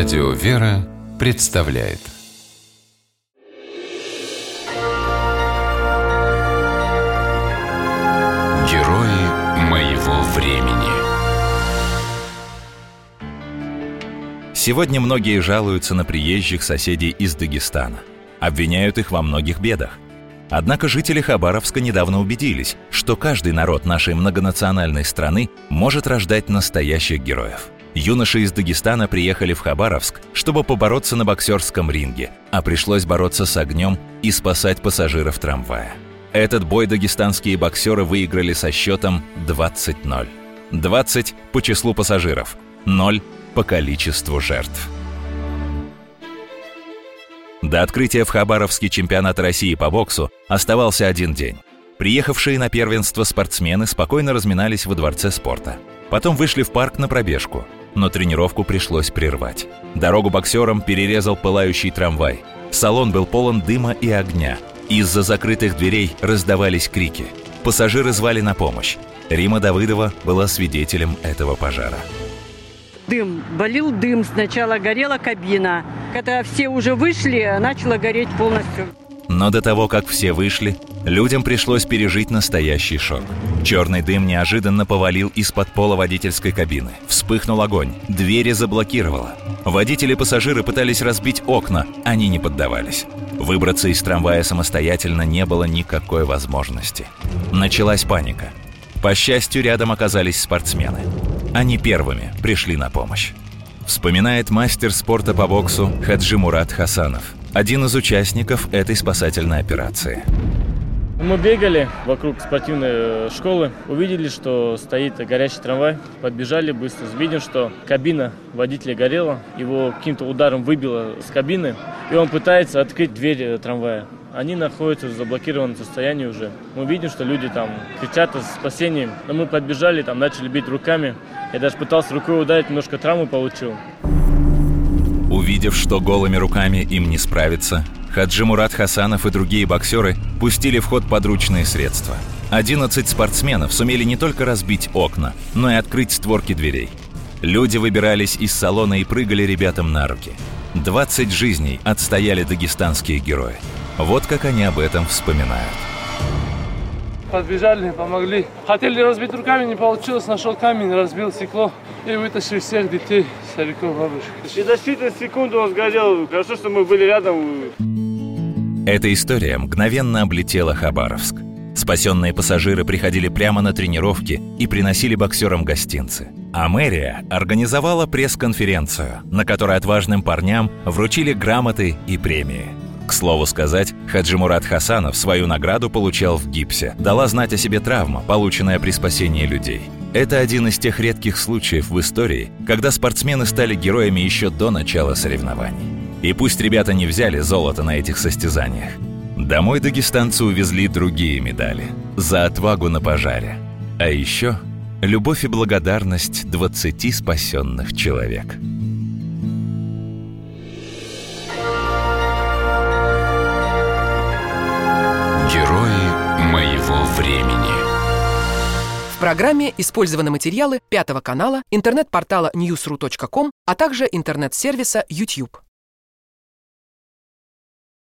Радио «Вера» представляет Герои моего времени Сегодня многие жалуются на приезжих соседей из Дагестана. Обвиняют их во многих бедах. Однако жители Хабаровска недавно убедились, что каждый народ нашей многонациональной страны может рождать настоящих героев – Юноши из Дагестана приехали в Хабаровск, чтобы побороться на боксерском ринге, а пришлось бороться с огнем и спасать пассажиров трамвая. Этот бой дагестанские боксеры выиграли со счетом 20-0. 20 по числу пассажиров, 0 по количеству жертв. До открытия в Хабаровске чемпионата России по боксу оставался один день. Приехавшие на первенство спортсмены спокойно разминались во дворце спорта. Потом вышли в парк на пробежку – но тренировку пришлось прервать. Дорогу боксерам перерезал пылающий трамвай. Салон был полон дыма и огня. Из-за закрытых дверей раздавались крики. Пассажиры звали на помощь. Рима Давыдова была свидетелем этого пожара. Дым, болел дым, сначала горела кабина. Когда все уже вышли, начало гореть полностью. Но до того, как все вышли, людям пришлось пережить настоящий шок. Черный дым неожиданно повалил из-под пола водительской кабины. Вспыхнул огонь, двери заблокировало. Водители и пассажиры пытались разбить окна, они не поддавались. Выбраться из трамвая самостоятельно не было никакой возможности. Началась паника. По счастью, рядом оказались спортсмены. Они первыми пришли на помощь. Вспоминает мастер спорта по боксу Хаджи Мурат Хасанов – один из участников этой спасательной операции. Мы бегали вокруг спортивной э, школы, увидели, что стоит горящий трамвай, подбежали быстро, видим, что кабина водителя горела, его каким-то ударом выбило с кабины, и он пытается открыть дверь э, трамвая. Они находятся в заблокированном состоянии уже. Мы видим, что люди там кричат о спасении, но мы подбежали, там начали бить руками. Я даже пытался рукой ударить, немножко травму получил. Увидев, что голыми руками им не справиться, Хаджи Мурат Хасанов и другие боксеры пустили в ход подручные средства. 11 спортсменов сумели не только разбить окна, но и открыть створки дверей. Люди выбирались из салона и прыгали ребятам на руки. 20 жизней отстояли дагестанские герои. Вот как они об этом вспоминают. Подбежали, помогли. Хотели разбить руками, не получилось. Нашел камень, разбил стекло и вытащил всех детей, стариков, бабушек. И за считанные секунды он сгорел. Хорошо, что мы были рядом. Эта история мгновенно облетела Хабаровск. Спасенные пассажиры приходили прямо на тренировки и приносили боксерам гостинцы. А мэрия организовала пресс-конференцию, на которой отважным парням вручили грамоты и премии – к слову сказать, Хаджи Мурат Хасанов свою награду получал в гипсе. Дала знать о себе травма, полученная при спасении людей. Это один из тех редких случаев в истории, когда спортсмены стали героями еще до начала соревнований. И пусть ребята не взяли золото на этих состязаниях, домой дагестанцы увезли другие медали за отвагу на пожаре. А еще любовь и благодарность 20 спасенных человек. Программе использованы материалы Пятого канала, интернет-портала newsru.com, а также интернет-сервиса YouTube.